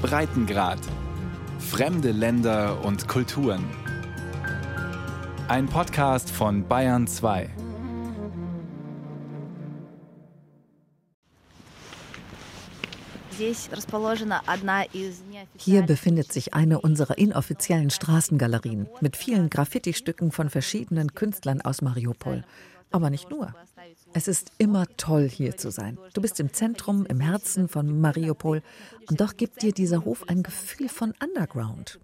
Breitengrad. Fremde Länder und Kulturen. Ein Podcast von Bayern 2. Hier befindet sich eine unserer inoffiziellen Straßengalerien mit vielen Graffiti-Stücken von verschiedenen Künstlern aus Mariupol. Aber nicht nur. Es ist immer toll, hier zu sein. Du bist im Zentrum, im Herzen von Mariupol und doch gibt dir dieser Hof ein Gefühl von Underground.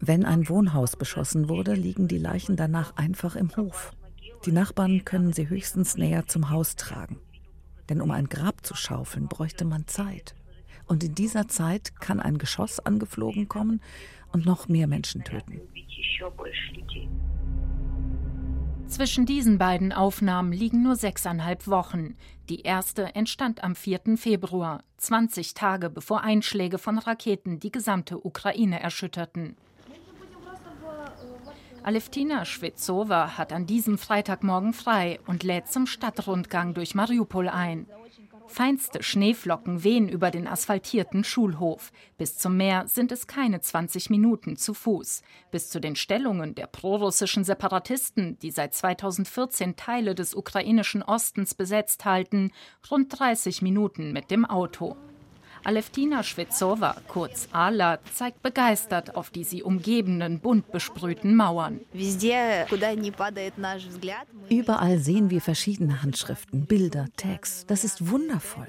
Wenn ein Wohnhaus beschossen wurde, liegen die Leichen danach einfach im Hof. Die Nachbarn können sie höchstens näher zum Haus tragen. Denn um ein Grab zu schaufeln, bräuchte man Zeit. Und in dieser Zeit kann ein Geschoss angeflogen kommen und noch mehr Menschen töten. Zwischen diesen beiden Aufnahmen liegen nur sechseinhalb Wochen. Die erste entstand am 4. Februar, 20 Tage bevor Einschläge von Raketen die gesamte Ukraine erschütterten. Aleftina Schwetzowa hat an diesem Freitagmorgen frei und lädt zum Stadtrundgang durch Mariupol ein. Feinste Schneeflocken wehen über den asphaltierten Schulhof. Bis zum Meer sind es keine 20 Minuten zu Fuß. Bis zu den Stellungen der prorussischen Separatisten, die seit 2014 Teile des ukrainischen Ostens besetzt halten, rund 30 Minuten mit dem Auto. Aleftina Schwetzowa, kurz Ala, zeigt begeistert auf die sie umgebenden, bunt besprühten Mauern. Überall sehen wir verschiedene Handschriften, Bilder, Tags. Das ist wundervoll.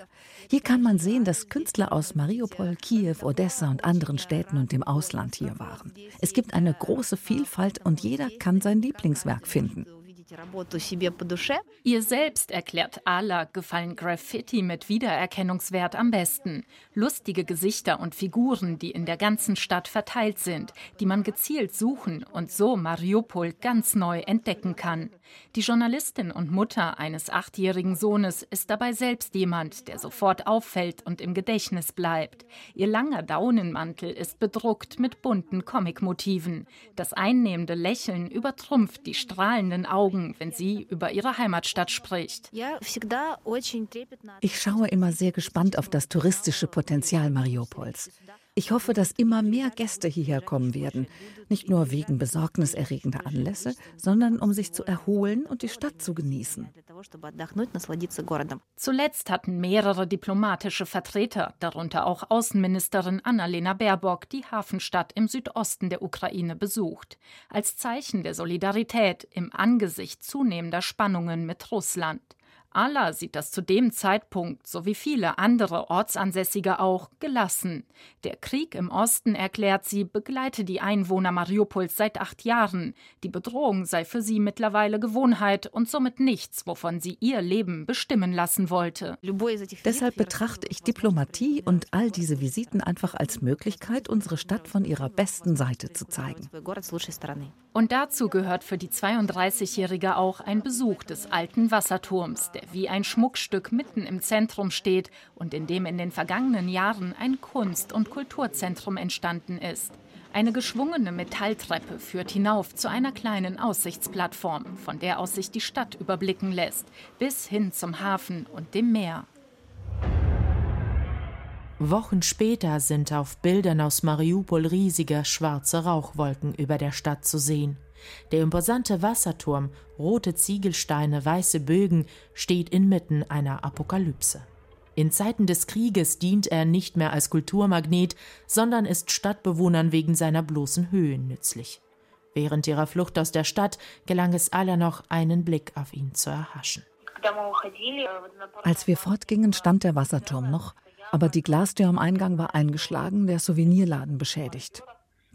Hier kann man sehen, dass Künstler aus Mariupol, Kiew, Odessa und anderen Städten und dem Ausland hier waren. Es gibt eine große Vielfalt und jeder kann sein Lieblingswerk finden. Ihr selbst, erklärt Ala, gefallen Graffiti mit Wiedererkennungswert am besten. Lustige Gesichter und Figuren, die in der ganzen Stadt verteilt sind, die man gezielt suchen und so Mariupol ganz neu entdecken kann. Die Journalistin und Mutter eines achtjährigen Sohnes ist dabei selbst jemand, der sofort auffällt und im Gedächtnis bleibt. Ihr langer Daunenmantel ist bedruckt mit bunten Comicmotiven. Das einnehmende Lächeln übertrumpft die strahlenden Augen Augen, wenn sie über ihre Heimatstadt spricht. Ich schaue immer sehr gespannt auf das touristische Potenzial Mariupols. Ich hoffe, dass immer mehr Gäste hierher kommen werden. Nicht nur wegen besorgniserregender Anlässe, sondern um sich zu erholen und die Stadt zu genießen. Zuletzt hatten mehrere diplomatische Vertreter, darunter auch Außenministerin Annalena Baerbock, die Hafenstadt im Südosten der Ukraine besucht. Als Zeichen der Solidarität im Angesicht zunehmender Spannungen mit Russland. Allah sieht das zu dem Zeitpunkt, so wie viele andere Ortsansässige auch, gelassen. Der Krieg im Osten, erklärt sie, begleite die Einwohner Mariupols seit acht Jahren. Die Bedrohung sei für sie mittlerweile Gewohnheit und somit nichts, wovon sie ihr Leben bestimmen lassen wollte. Deshalb betrachte ich Diplomatie und all diese Visiten einfach als Möglichkeit, unsere Stadt von ihrer besten Seite zu zeigen. Und dazu gehört für die 32-Jährige auch ein Besuch des alten Wasserturms, der wie ein Schmuckstück mitten im Zentrum steht und in dem in den vergangenen Jahren ein Kunst- und Kulturzentrum entstanden ist. Eine geschwungene Metalltreppe führt hinauf zu einer kleinen Aussichtsplattform, von der aus sich die Stadt überblicken lässt, bis hin zum Hafen und dem Meer. Wochen später sind auf Bildern aus Mariupol riesige schwarze Rauchwolken über der Stadt zu sehen. Der imposante Wasserturm, rote Ziegelsteine, weiße Bögen, steht inmitten einer Apokalypse. In Zeiten des Krieges dient er nicht mehr als Kulturmagnet, sondern ist Stadtbewohnern wegen seiner bloßen Höhe nützlich. Während ihrer Flucht aus der Stadt gelang es aller noch, einen Blick auf ihn zu erhaschen. Als wir fortgingen, stand der Wasserturm noch, aber die Glastür am Eingang war eingeschlagen, der Souvenirladen beschädigt.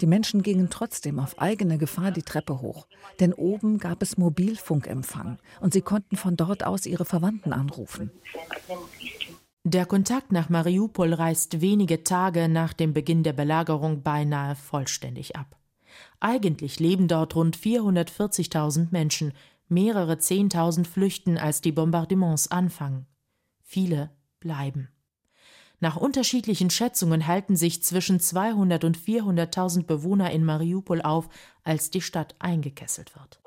Die Menschen gingen trotzdem auf eigene Gefahr die Treppe hoch, denn oben gab es Mobilfunkempfang und sie konnten von dort aus ihre Verwandten anrufen. Der Kontakt nach Mariupol reißt wenige Tage nach dem Beginn der Belagerung beinahe vollständig ab. Eigentlich leben dort rund 440.000 Menschen, mehrere Zehntausend flüchten, als die Bombardements anfangen. Viele bleiben. Nach unterschiedlichen Schätzungen halten sich zwischen 200 und 400.000 Bewohner in Mariupol auf, als die Stadt eingekesselt wird.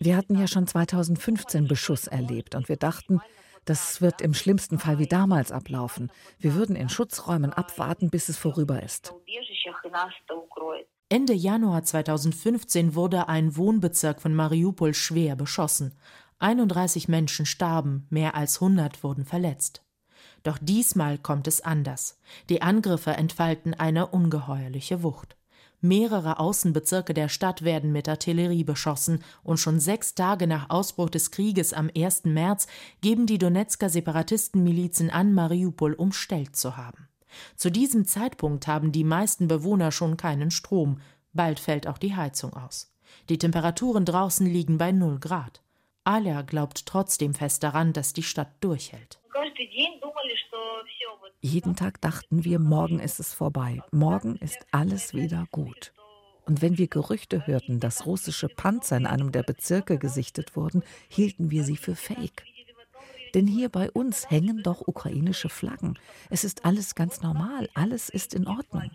Wir hatten ja schon 2015 Beschuss erlebt und wir dachten, das wird im schlimmsten Fall wie damals ablaufen. Wir würden in Schutzräumen abwarten, bis es vorüber ist. Ende Januar 2015 wurde ein Wohnbezirk von Mariupol schwer beschossen. 31 Menschen starben, mehr als 100 wurden verletzt. Doch diesmal kommt es anders. Die Angriffe entfalten eine ungeheuerliche Wucht. Mehrere Außenbezirke der Stadt werden mit Artillerie beschossen und schon sechs Tage nach Ausbruch des Krieges am 1. März geben die Donetsker Separatistenmilizen an, Mariupol umstellt zu haben. Zu diesem Zeitpunkt haben die meisten Bewohner schon keinen Strom. Bald fällt auch die Heizung aus. Die Temperaturen draußen liegen bei 0 Grad. Alia glaubt trotzdem fest daran, dass die Stadt durchhält. Jeden Tag dachten wir, morgen ist es vorbei, morgen ist alles wieder gut. Und wenn wir Gerüchte hörten, dass russische Panzer in einem der Bezirke gesichtet wurden, hielten wir sie für fake. Denn hier bei uns hängen doch ukrainische Flaggen. Es ist alles ganz normal, alles ist in Ordnung.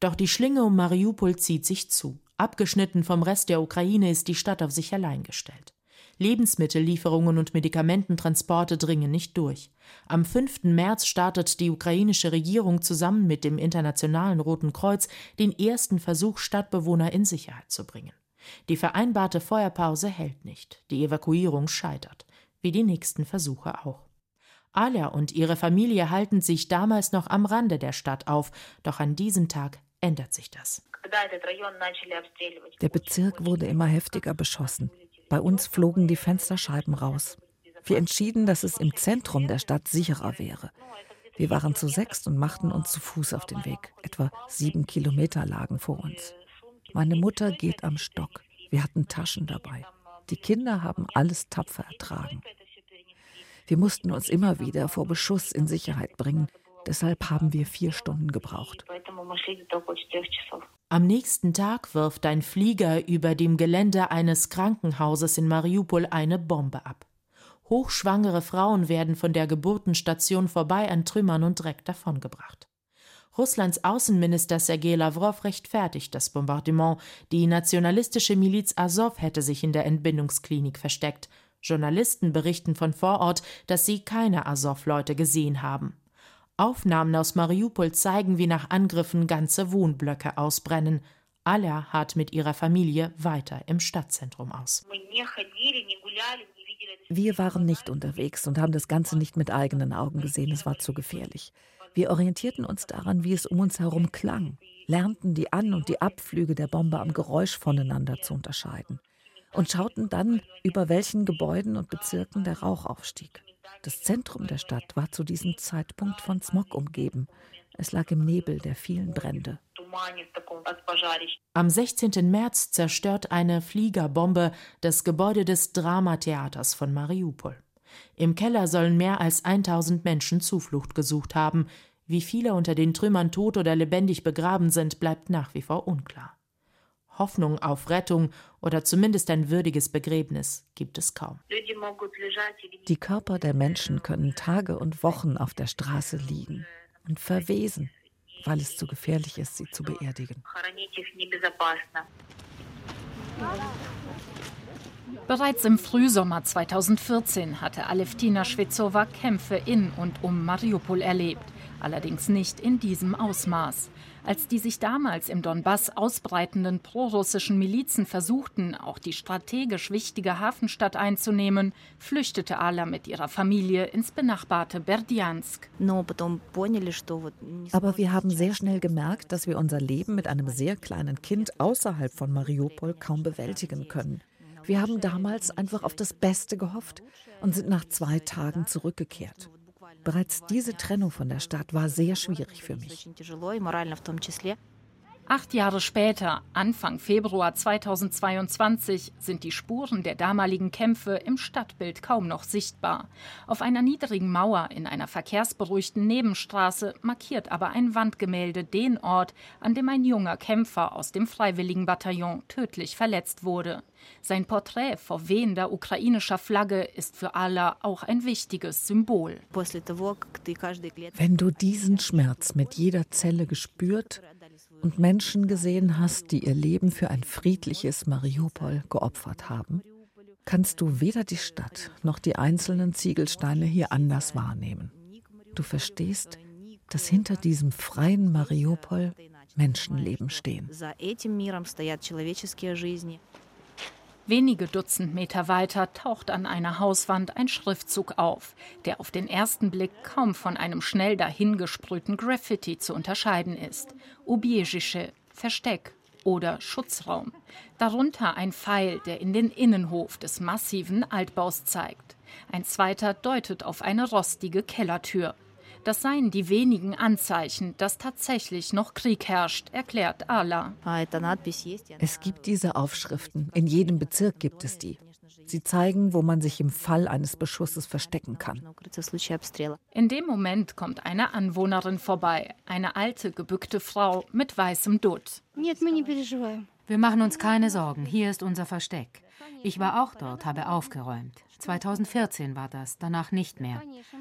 Doch die Schlinge um Mariupol zieht sich zu. Abgeschnitten vom Rest der Ukraine ist die Stadt auf sich allein gestellt. Lebensmittellieferungen und Medikamententransporte dringen nicht durch. Am 5. März startet die ukrainische Regierung zusammen mit dem Internationalen Roten Kreuz den ersten Versuch, Stadtbewohner in Sicherheit zu bringen. Die vereinbarte Feuerpause hält nicht. Die Evakuierung scheitert, wie die nächsten Versuche auch. Alia und ihre Familie halten sich damals noch am Rande der Stadt auf, doch an diesem Tag ändert sich das. Der Bezirk wurde immer heftiger beschossen. Bei uns flogen die Fensterscheiben raus. Wir entschieden, dass es im Zentrum der Stadt sicherer wäre. Wir waren zu sechst und machten uns zu Fuß auf den Weg. Etwa sieben Kilometer lagen vor uns. Meine Mutter geht am Stock. Wir hatten Taschen dabei. Die Kinder haben alles tapfer ertragen. Wir mussten uns immer wieder vor Beschuss in Sicherheit bringen. Deshalb haben wir vier Stunden gebraucht. Am nächsten Tag wirft ein Flieger über dem Gelände eines Krankenhauses in Mariupol eine Bombe ab. Hochschwangere Frauen werden von der Geburtenstation vorbei an Trümmern und Dreck davongebracht. Russlands Außenminister Sergei Lavrov rechtfertigt das Bombardement. Die nationalistische Miliz Azov hätte sich in der Entbindungsklinik versteckt. Journalisten berichten von vor Ort, dass sie keine Azov-Leute gesehen haben. Aufnahmen aus Mariupol zeigen, wie nach Angriffen ganze Wohnblöcke ausbrennen. Alla hat mit ihrer Familie weiter im Stadtzentrum aus. Wir waren nicht unterwegs und haben das Ganze nicht mit eigenen Augen gesehen. Es war zu gefährlich. Wir orientierten uns daran, wie es um uns herum klang, lernten die An- und die Abflüge der Bombe am Geräusch voneinander zu unterscheiden und schauten dann, über welchen Gebäuden und Bezirken der Rauch aufstieg. Das Zentrum der Stadt war zu diesem Zeitpunkt von Smog umgeben. Es lag im Nebel der vielen Brände. Am 16. März zerstört eine Fliegerbombe das Gebäude des Dramatheaters von Mariupol. Im Keller sollen mehr als 1000 Menschen Zuflucht gesucht haben. Wie viele unter den Trümmern tot oder lebendig begraben sind, bleibt nach wie vor unklar. Hoffnung auf Rettung oder zumindest ein würdiges Begräbnis gibt es kaum. Die Körper der Menschen können Tage und Wochen auf der Straße liegen und verwesen, weil es zu gefährlich ist, sie zu beerdigen. Bereits im Frühsommer 2014 hatte Aleftina Schwezowa Kämpfe in und um Mariupol erlebt, allerdings nicht in diesem Ausmaß. Als die sich damals im Donbass ausbreitenden prorussischen Milizen versuchten, auch die strategisch wichtige Hafenstadt einzunehmen, flüchtete Ala mit ihrer Familie ins benachbarte Berdjansk. Aber wir haben sehr schnell gemerkt, dass wir unser Leben mit einem sehr kleinen Kind außerhalb von Mariupol kaum bewältigen können. Wir haben damals einfach auf das Beste gehofft und sind nach zwei Tagen zurückgekehrt. Bereits diese Trennung von der Stadt war sehr schwierig für mich. Acht Jahre später, Anfang Februar 2022, sind die Spuren der damaligen Kämpfe im Stadtbild kaum noch sichtbar. Auf einer niedrigen Mauer in einer verkehrsberuhigten Nebenstraße markiert aber ein Wandgemälde den Ort, an dem ein junger Kämpfer aus dem Freiwilligenbataillon tödlich verletzt wurde. Sein Porträt vor wehender ukrainischer Flagge ist für Allah auch ein wichtiges Symbol. Wenn du diesen Schmerz mit jeder Zelle gespürt und Menschen gesehen hast, die ihr Leben für ein friedliches Mariupol geopfert haben, kannst du weder die Stadt noch die einzelnen Ziegelsteine hier anders wahrnehmen. Du verstehst, dass hinter diesem freien Mariupol Menschenleben stehen. Wenige Dutzend Meter weiter taucht an einer Hauswand ein Schriftzug auf, der auf den ersten Blick kaum von einem schnell dahingesprühten Graffiti zu unterscheiden ist. Ubiegische, Versteck oder Schutzraum. Darunter ein Pfeil, der in den Innenhof des massiven Altbaus zeigt. Ein zweiter deutet auf eine rostige Kellertür. Das seien die wenigen Anzeichen, dass tatsächlich noch Krieg herrscht, erklärt Ala. Es gibt diese Aufschriften. In jedem Bezirk gibt es die. Sie zeigen, wo man sich im Fall eines Beschusses verstecken kann. In dem Moment kommt eine Anwohnerin vorbei, eine alte, gebückte Frau mit weißem Dutt. Wir machen uns keine Sorgen, hier ist unser Versteck. Ich war auch dort, habe aufgeräumt. 2014 war das, danach nicht mehr.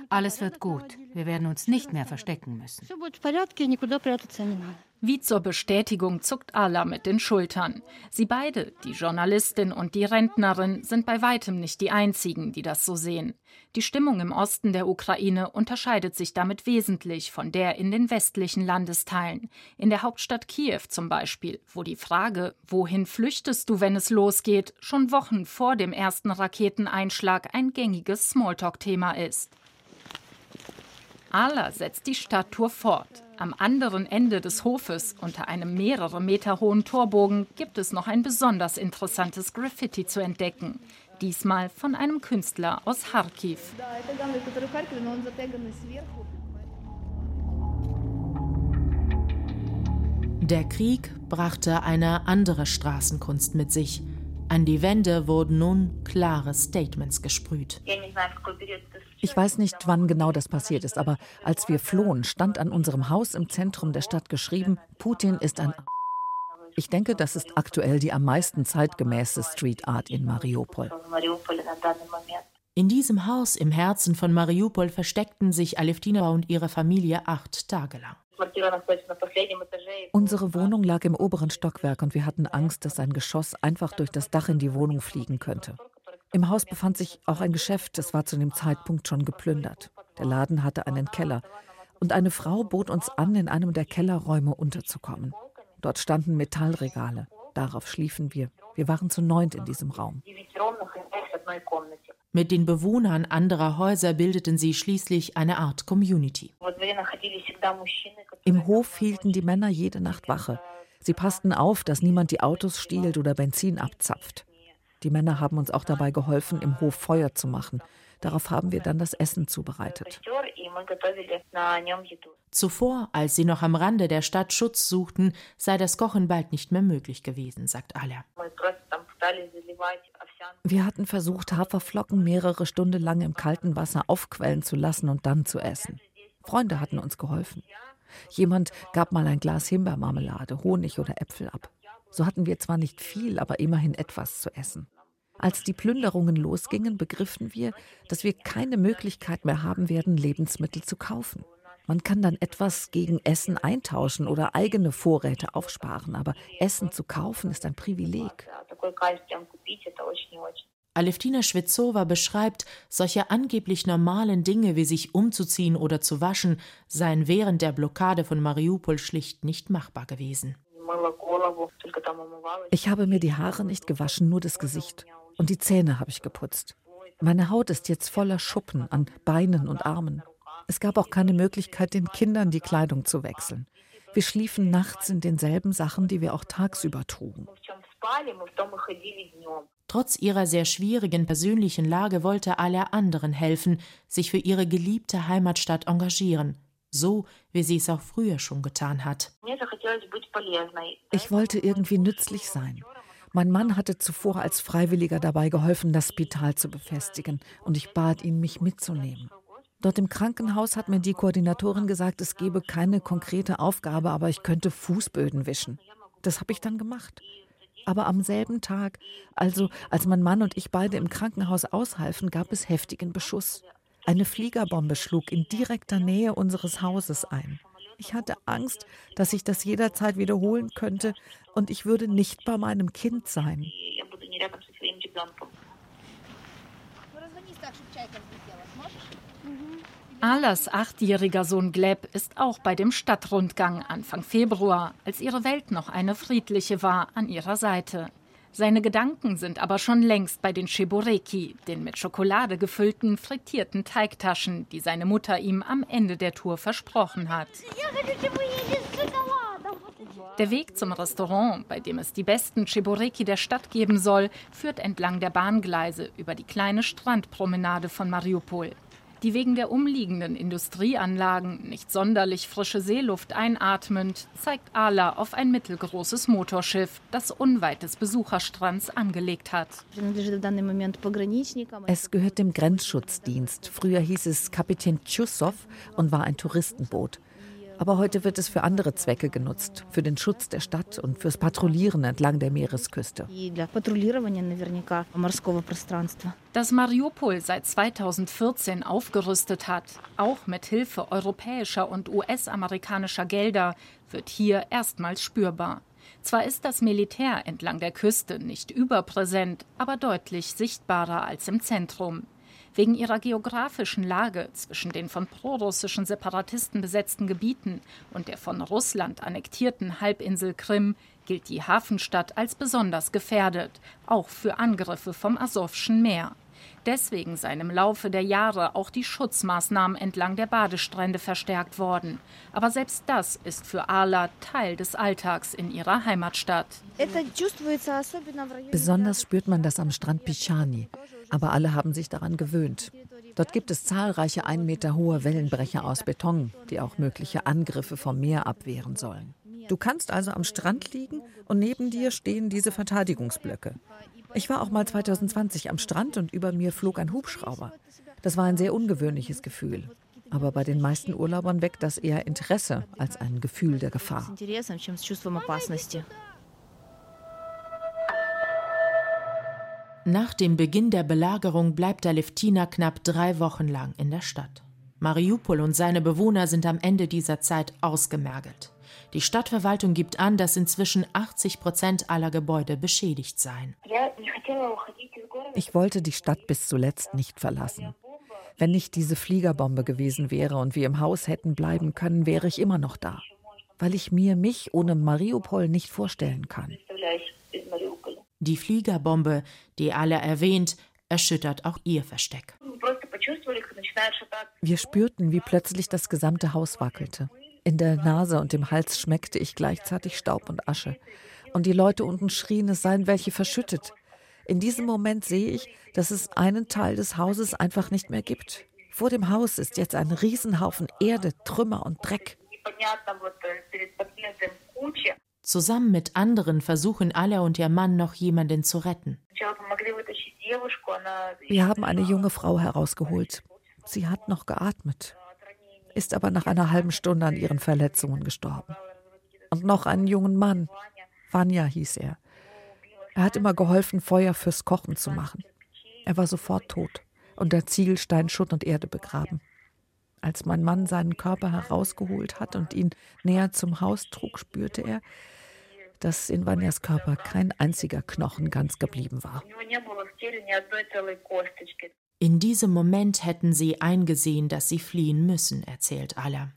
Alles wird gut. Wir werden uns nicht mehr verstecken müssen. Wie zur Bestätigung zuckt Ala mit den Schultern. Sie beide, die Journalistin und die Rentnerin, sind bei weitem nicht die einzigen, die das so sehen. Die Stimmung im Osten der Ukraine unterscheidet sich damit wesentlich von der in den westlichen Landesteilen. In der Hauptstadt Kiew zum Beispiel, wo die Frage, wohin flüchtest du, wenn es losgeht, schon Wochen vor dem ersten Raketeneinschlag ein gängiges Smalltalk-Thema ist. Ala setzt die Stadttour fort. Am anderen Ende des Hofes, unter einem mehrere Meter hohen Torbogen, gibt es noch ein besonders interessantes Graffiti zu entdecken. Diesmal von einem Künstler aus Kharkiv. Der Krieg brachte eine andere Straßenkunst mit sich. An die Wände wurden nun klare Statements gesprüht. Ich weiß nicht, wann genau das passiert ist, aber als wir flohen, stand an unserem Haus im Zentrum der Stadt geschrieben, Putin ist ein ich denke, das ist aktuell die am meisten zeitgemäße Street Art in Mariupol. In diesem Haus im Herzen von Mariupol versteckten sich Aleftina und ihre Familie acht Tage lang. Unsere Wohnung lag im oberen Stockwerk und wir hatten Angst, dass ein Geschoss einfach durch das Dach in die Wohnung fliegen könnte. Im Haus befand sich auch ein Geschäft, das war zu dem Zeitpunkt schon geplündert. Der Laden hatte einen Keller. Und eine Frau bot uns an, in einem der Kellerräume unterzukommen. Dort standen Metallregale. Darauf schliefen wir. Wir waren zu neunt in diesem Raum. Mit den Bewohnern anderer Häuser bildeten sie schließlich eine Art Community. Im Hof hielten die Männer jede Nacht Wache. Sie passten auf, dass niemand die Autos stiehlt oder Benzin abzapft. Die Männer haben uns auch dabei geholfen, im Hof Feuer zu machen. Darauf haben wir dann das Essen zubereitet. Zuvor, als sie noch am Rande der Stadt Schutz suchten, sei das Kochen bald nicht mehr möglich gewesen, sagt Alia. Wir hatten versucht, Haferflocken mehrere Stunden lang im kalten Wasser aufquellen zu lassen und dann zu essen. Freunde hatten uns geholfen. Jemand gab mal ein Glas Himbeermarmelade, Honig oder Äpfel ab. So hatten wir zwar nicht viel, aber immerhin etwas zu essen. Als die Plünderungen losgingen, begriffen wir, dass wir keine Möglichkeit mehr haben werden, Lebensmittel zu kaufen. Man kann dann etwas gegen Essen eintauschen oder eigene Vorräte aufsparen, aber Essen zu kaufen ist ein Privileg. Aleftina Schwitzowa beschreibt, solche angeblich normalen Dinge wie sich umzuziehen oder zu waschen seien während der Blockade von Mariupol schlicht nicht machbar gewesen. Ich habe mir die Haare nicht gewaschen, nur das Gesicht. Und die Zähne habe ich geputzt. Meine Haut ist jetzt voller Schuppen an Beinen und Armen. Es gab auch keine Möglichkeit, den Kindern die Kleidung zu wechseln. Wir schliefen nachts in denselben Sachen, die wir auch tagsüber trugen. Trotz ihrer sehr schwierigen persönlichen Lage wollte Alia anderen helfen, sich für ihre geliebte Heimatstadt engagieren. so wie sie es auch früher schon getan hat. Ich wollte irgendwie nützlich sein. Mein Mann hatte zuvor als Freiwilliger dabei geholfen, das Spital zu befestigen, und ich bat ihn, mich mitzunehmen. Dort im Krankenhaus hat mir die Koordinatorin gesagt, es gebe keine konkrete Aufgabe, aber ich könnte Fußböden wischen. Das habe ich dann gemacht. Aber am selben Tag, also als mein Mann und ich beide im Krankenhaus aushalfen, gab es heftigen Beschuss. Eine Fliegerbombe schlug in direkter Nähe unseres Hauses ein. Ich hatte Angst, dass ich das jederzeit wiederholen könnte und ich würde nicht bei meinem Kind sein. Alas achtjähriger Sohn Gleb ist auch bei dem Stadtrundgang Anfang Februar, als ihre Welt noch eine friedliche war, an ihrer Seite. Seine Gedanken sind aber schon längst bei den Cheboreki, den mit Schokolade gefüllten frittierten Teigtaschen, die seine Mutter ihm am Ende der Tour versprochen hat. Der Weg zum Restaurant, bei dem es die besten Cheboreki der Stadt geben soll, führt entlang der Bahngleise über die kleine Strandpromenade von Mariupol die wegen der umliegenden Industrieanlagen nicht sonderlich frische Seeluft einatmend, zeigt Ala auf ein mittelgroßes Motorschiff, das unweit des Besucherstrands angelegt hat. Es gehört dem Grenzschutzdienst. Früher hieß es Kapitän Tschussow und war ein Touristenboot. Aber heute wird es für andere Zwecke genutzt, für den Schutz der Stadt und fürs Patrouillieren entlang der Meeresküste. Dass Mariupol seit 2014 aufgerüstet hat, auch mit Hilfe europäischer und US-amerikanischer Gelder, wird hier erstmals spürbar. Zwar ist das Militär entlang der Küste nicht überpräsent, aber deutlich sichtbarer als im Zentrum. Wegen ihrer geografischen Lage zwischen den von prorussischen Separatisten besetzten Gebieten und der von Russland annektierten Halbinsel Krim gilt die Hafenstadt als besonders gefährdet, auch für Angriffe vom Asowschen Meer. Deswegen seien im Laufe der Jahre auch die Schutzmaßnahmen entlang der Badestrände verstärkt worden. Aber selbst das ist für Ala Teil des Alltags in ihrer Heimatstadt. Besonders spürt man das am Strand Pichani. Aber alle haben sich daran gewöhnt. Dort gibt es zahlreiche ein Meter hohe Wellenbrecher aus Beton, die auch mögliche Angriffe vom Meer abwehren sollen. Du kannst also am Strand liegen und neben dir stehen diese Verteidigungsblöcke. Ich war auch mal 2020 am Strand und über mir flog ein Hubschrauber. Das war ein sehr ungewöhnliches Gefühl. Aber bei den meisten Urlaubern weckt das eher Interesse als ein Gefühl der Gefahr. Nach dem Beginn der Belagerung bleibt Aleftina knapp drei Wochen lang in der Stadt. Mariupol und seine Bewohner sind am Ende dieser Zeit ausgemergelt. Die Stadtverwaltung gibt an, dass inzwischen 80 Prozent aller Gebäude beschädigt seien. Ich wollte die Stadt bis zuletzt nicht verlassen. Wenn nicht diese Fliegerbombe gewesen wäre und wir im Haus hätten bleiben können, wäre ich immer noch da. Weil ich mir mich ohne Mariupol nicht vorstellen kann. Die Fliegerbombe, die alle erwähnt, erschüttert auch ihr Versteck. Wir spürten, wie plötzlich das gesamte Haus wackelte. In der Nase und im Hals schmeckte ich gleichzeitig Staub und Asche. Und die Leute unten schrien, es seien welche verschüttet. In diesem Moment sehe ich, dass es einen Teil des Hauses einfach nicht mehr gibt. Vor dem Haus ist jetzt ein Riesenhaufen Erde, Trümmer und Dreck. Zusammen mit anderen versuchen Alla und ihr Mann noch jemanden zu retten. Wir haben eine junge Frau herausgeholt. Sie hat noch geatmet, ist aber nach einer halben Stunde an ihren Verletzungen gestorben. Und noch einen jungen Mann, Vanya hieß er. Er hat immer geholfen, Feuer fürs Kochen zu machen. Er war sofort tot, unter Ziegelstein, Schutt und Erde begraben. Als mein Mann seinen Körper herausgeholt hat und ihn näher zum Haus trug, spürte er, dass in Vanyas Körper kein einziger Knochen ganz geblieben war. In diesem Moment hätten sie eingesehen, dass sie fliehen müssen, erzählt Alla.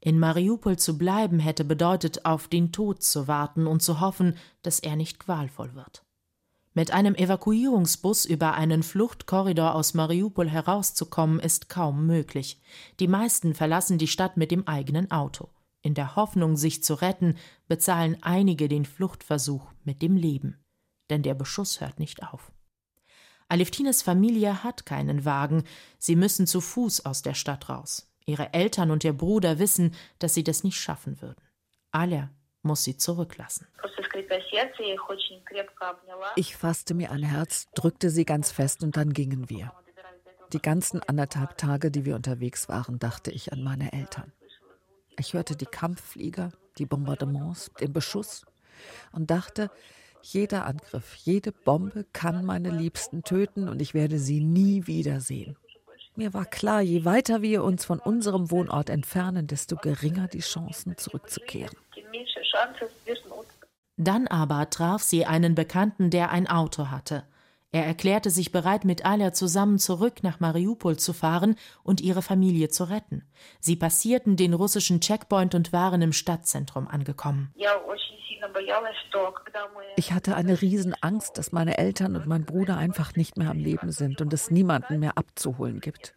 In Mariupol zu bleiben hätte bedeutet, auf den Tod zu warten und zu hoffen, dass er nicht qualvoll wird. Mit einem Evakuierungsbus über einen Fluchtkorridor aus Mariupol herauszukommen, ist kaum möglich. Die meisten verlassen die Stadt mit dem eigenen Auto. In der Hoffnung, sich zu retten, bezahlen einige den Fluchtversuch mit dem Leben. Denn der Beschuss hört nicht auf. Aleftines Familie hat keinen Wagen, sie müssen zu Fuß aus der Stadt raus. Ihre Eltern und ihr Bruder wissen, dass sie das nicht schaffen würden. Alia muss sie zurücklassen. Ich fasste mir ein Herz, drückte sie ganz fest und dann gingen wir. Die ganzen anderthalb Tage, die wir unterwegs waren, dachte ich an meine Eltern. Ich hörte die Kampfflieger, die Bombardements, den Beschuss und dachte, jeder Angriff, jede Bombe kann meine Liebsten töten und ich werde sie nie wiedersehen. Mir war klar, je weiter wir uns von unserem Wohnort entfernen, desto geringer die Chancen zurückzukehren. Dann aber traf sie einen Bekannten, der ein Auto hatte. Er erklärte sich bereit, mit Alia zusammen zurück nach Mariupol zu fahren und ihre Familie zu retten. Sie passierten den russischen Checkpoint und waren im Stadtzentrum angekommen. Ich hatte eine Riesenangst, dass meine Eltern und mein Bruder einfach nicht mehr am Leben sind und es niemanden mehr abzuholen gibt.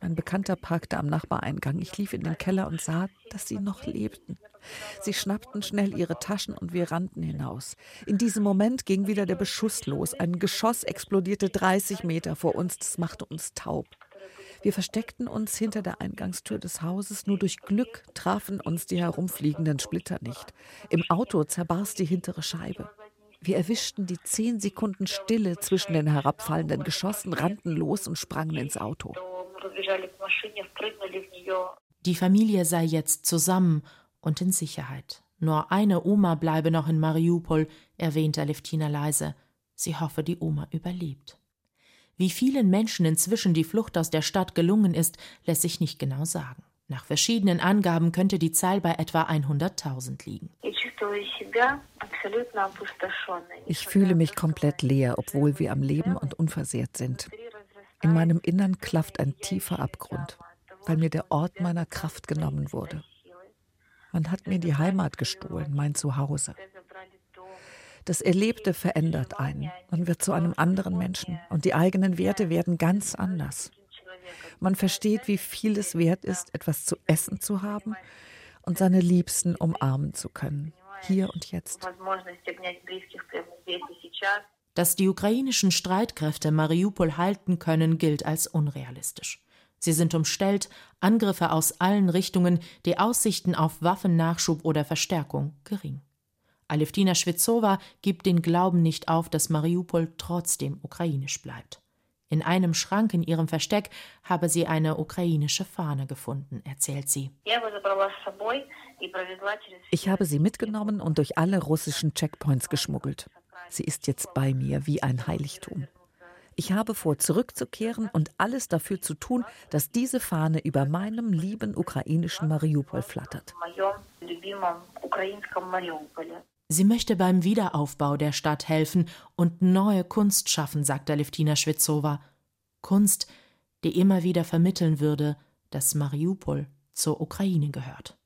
Mein Bekannter parkte am Nachbareingang. Ich lief in den Keller und sah, dass sie noch lebten. Sie schnappten schnell ihre Taschen und wir rannten hinaus. In diesem Moment ging wieder der Beschuss los. Ein Geschoss explodierte 30 Meter vor uns. Das machte uns taub. Wir versteckten uns hinter der Eingangstür des Hauses. Nur durch Glück trafen uns die herumfliegenden Splitter nicht. Im Auto zerbarst die hintere Scheibe. Wir erwischten die zehn Sekunden Stille zwischen den herabfallenden Geschossen, rannten los und sprangen ins Auto. Die Familie sei jetzt zusammen und in Sicherheit. Nur eine Oma bleibe noch in Mariupol, erwähnte Aleftina leise. Sie hoffe, die Oma überlebt. Wie vielen Menschen inzwischen die Flucht aus der Stadt gelungen ist, lässt sich nicht genau sagen. Nach verschiedenen Angaben könnte die Zahl bei etwa 100.000 liegen. Ich fühle mich komplett leer, obwohl wir am Leben und unversehrt sind. In meinem Innern klafft ein tiefer Abgrund, weil mir der Ort meiner Kraft genommen wurde. Man hat mir die Heimat gestohlen, mein Zuhause. Das Erlebte verändert einen. Man wird zu einem anderen Menschen und die eigenen Werte werden ganz anders. Man versteht, wie viel es wert ist, etwas zu essen zu haben und seine Liebsten umarmen zu können, hier und jetzt. Dass die ukrainischen Streitkräfte Mariupol halten können, gilt als unrealistisch. Sie sind umstellt, Angriffe aus allen Richtungen, die Aussichten auf Waffennachschub oder Verstärkung gering. Aleftina Schwitzowa gibt den Glauben nicht auf, dass Mariupol trotzdem ukrainisch bleibt. In einem Schrank in ihrem Versteck habe sie eine ukrainische Fahne gefunden, erzählt sie. Ich habe sie mitgenommen und durch alle russischen Checkpoints geschmuggelt. Sie ist jetzt bei mir wie ein Heiligtum. Ich habe vor, zurückzukehren und alles dafür zu tun, dass diese Fahne über meinem lieben ukrainischen Mariupol flattert. Sie möchte beim Wiederaufbau der Stadt helfen und neue Kunst schaffen, sagt Aleftina Schwitzowa. Kunst, die immer wieder vermitteln würde, dass Mariupol zur Ukraine gehört.